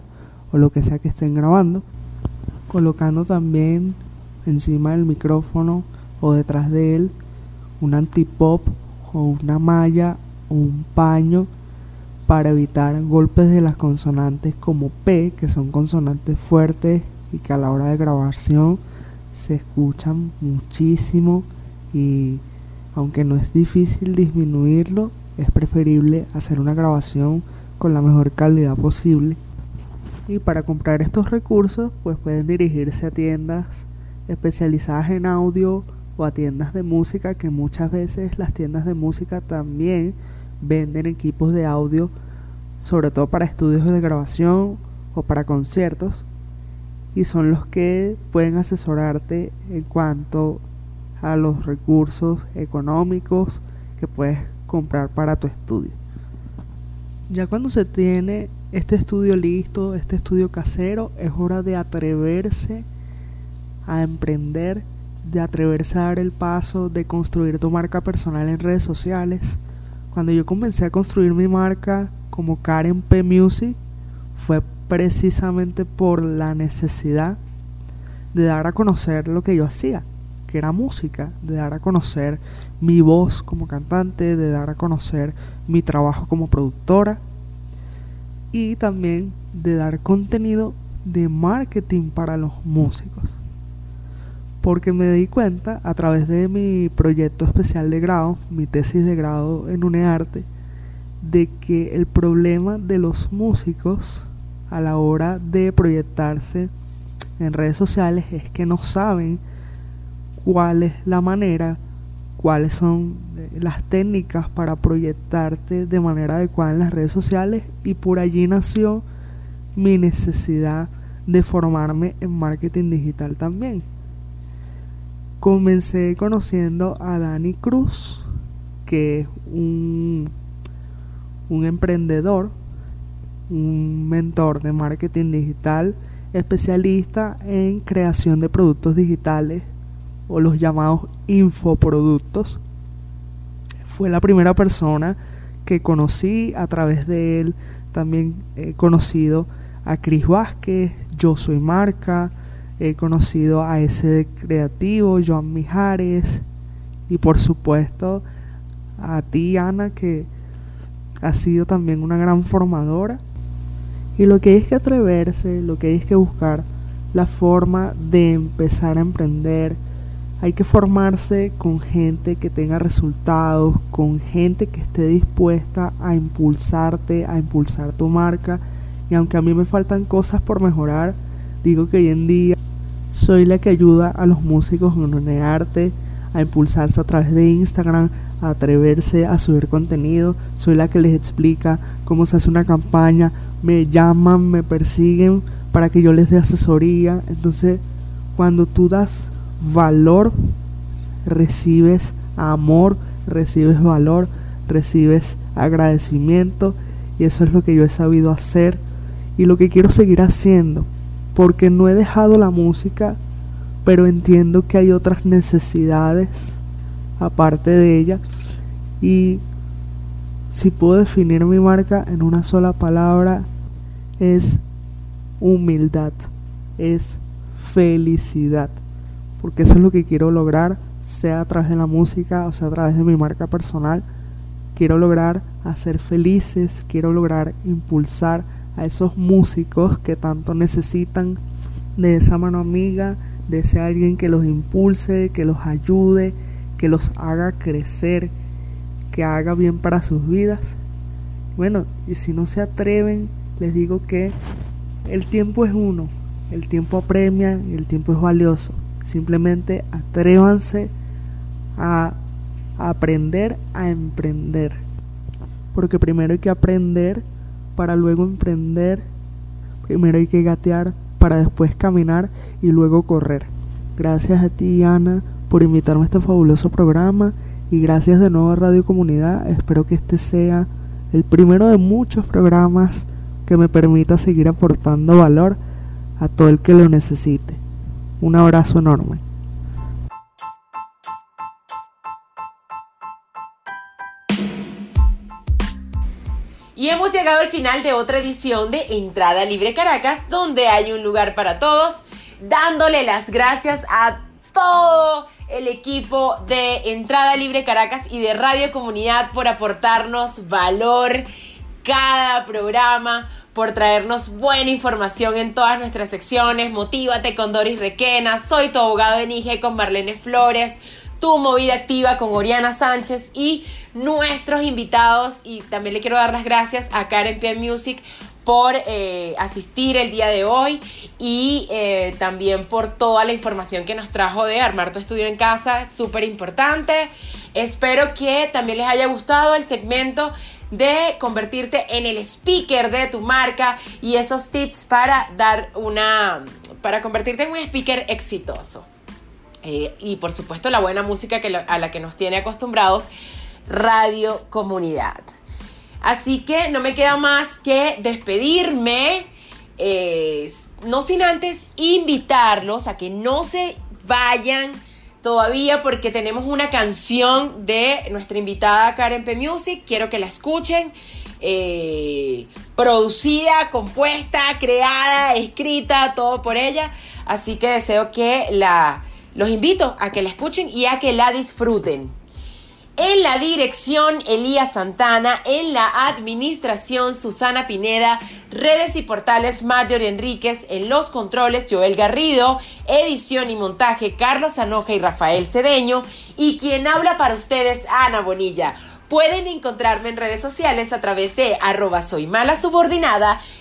o lo que sea que estén grabando colocando también encima del micrófono o detrás de él un antipop o una malla o un paño para evitar golpes de las consonantes como P, que son consonantes fuertes y que a la hora de grabación se escuchan muchísimo y aunque no es difícil disminuirlo, es preferible hacer una grabación con la mejor calidad posible. Y para comprar estos recursos, pues pueden dirigirse a tiendas especializadas en audio o a tiendas de música, que muchas veces las tiendas de música también venden equipos de audio, sobre todo para estudios de grabación o para conciertos, y son los que pueden asesorarte en cuanto a los recursos económicos que puedes comprar para tu estudio. Ya cuando se tiene este estudio listo, este estudio casero, es hora de atreverse a emprender, de atreverse a dar el paso, de construir tu marca personal en redes sociales. Cuando yo comencé a construir mi marca como Karen P Music, fue precisamente por la necesidad de dar a conocer lo que yo hacía, que era música, de dar a conocer mi voz como cantante, de dar a conocer mi trabajo como productora y también de dar contenido de marketing para los músicos. Porque me di cuenta a través de mi proyecto especial de grado, mi tesis de grado en UNEARTE, de que el problema de los músicos a la hora de proyectarse en redes sociales es que no saben cuál es la manera, cuáles son eh, las técnicas para proyectarte de manera adecuada en las redes sociales y por allí nació mi necesidad de formarme en marketing digital también. Comencé conociendo a Dani Cruz, que es un, emprendedor, un mentor de marketing digital, especialista en creación de productos digitales o los llamados infoproductos. Fue la primera persona que conocí a través de él. También he conocido a Cris Vázquez, Yo Soy Marca, he conocido a SD Creativo, Joan Mijares y por supuesto a ti Ana que ha sido también una gran formadora. Y lo que hay es que atreverse, lo que hay es que buscar la forma de empezar a emprender, hay que formarse con gente que tenga resultados, con gente que esté dispuesta a impulsarte, a impulsar tu marca. Y aunque a mí me faltan cosas por mejorar, digo que hoy en día soy la que ayuda a los músicos en arte a impulsarse a través de Instagram, a atreverse a subir contenido. Soy la que les explica cómo se hace una campaña. Me llaman, me persiguen para que yo les dé asesoría. Entonces, cuando tú das valor, recibes amor, recibes valor, recibes agradecimiento y eso es lo que yo he sabido hacer y lo que quiero seguir haciendo porque no he dejado la música pero entiendo que hay otras necesidades aparte de ella y si puedo definir mi marca en una sola palabra es humildad, es felicidad porque eso es lo que quiero lograr, sea a través de la música o sea a través de mi marca personal. Quiero lograr hacer felices, quiero lograr impulsar a esos músicos que tanto necesitan de esa mano amiga, de ese alguien que los impulse, que los ayude, que los haga crecer, que haga bien para sus vidas. Bueno, y si no se atreven, les digo que el tiempo es uno, el tiempo apremia y el tiempo es valioso. Simplemente atrévanse a aprender a emprender. Porque primero hay que aprender para luego emprender. Primero hay que gatear para después caminar y luego correr. Gracias a ti, Ana, por invitarme a este fabuloso programa y gracias de nuevo a Radio Comunidad. Espero que este sea el primero de muchos programas que me permita seguir aportando valor a todo el que lo necesite. Un abrazo enorme. Y hemos llegado al final de otra edición de Entrada Libre Caracas, donde hay un lugar para todos, dándole las gracias a todo el equipo de Entrada Libre Caracas y de Radio Comunidad por aportarnos valor cada programa por traernos buena información en todas nuestras secciones. Motívate con Doris Requena, Soy tu abogado en IG con Marlene Flores, Tu Movida Activa con Oriana Sánchez y nuestros invitados. Y también le quiero dar las gracias a Karen P Music por eh, asistir el día de hoy y eh, también por toda la información que nos trajo de armar tu estudio en casa, súper importante. Espero que también les haya gustado el segmento de convertirte en el speaker de tu marca y esos tips para dar una, para convertirte en un speaker exitoso. Eh, y por supuesto la buena música que a la que nos tiene acostumbrados Radio Comunidad. Así que no me queda más que despedirme, eh, no sin antes invitarlos a que no se vayan todavía porque tenemos una canción de nuestra invitada Karen P. Music. Quiero que la escuchen. Eh, producida, compuesta, creada, escrita, todo por ella. Así que deseo que la, los invito a que la escuchen y a que la disfruten. En la dirección, Elías Santana. En la administración, Susana Pineda. Redes y portales, Marjorie Enríquez. En los controles, Joel Garrido. Edición y montaje, Carlos Anoja y Rafael Cedeño. Y quien habla para ustedes, Ana Bonilla. Pueden encontrarme en redes sociales a través de arroba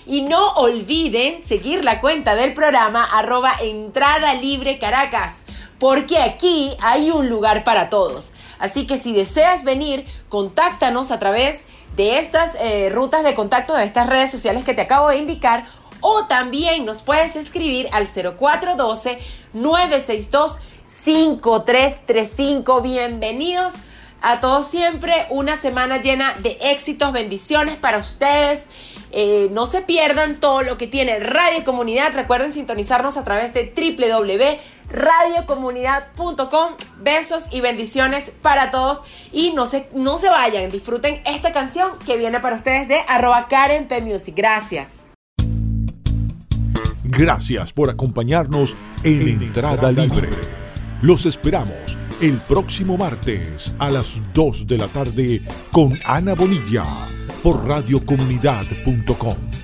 y no olviden seguir la cuenta del programa arroba entrada libre Caracas porque aquí hay un lugar para todos. Así que si deseas venir, contáctanos a través de estas eh, rutas de contacto, de estas redes sociales que te acabo de indicar, o también nos puedes escribir al 0412-962-5335. Bienvenidos a todos siempre, una semana llena de éxitos, bendiciones para ustedes. Eh, no se pierdan todo lo que tiene Radio Comunidad. Recuerden sintonizarnos a través de www.radiocomunidad.com. Besos y bendiciones para todos. Y no se, no se vayan, disfruten esta canción que viene para ustedes de arroba Karen P Music. Gracias. Gracias por acompañarnos en, Entrada, Libre. Los esperamos el próximo martes a las 2 de la tarde con Ana Bonilla por radiocomunidad.com.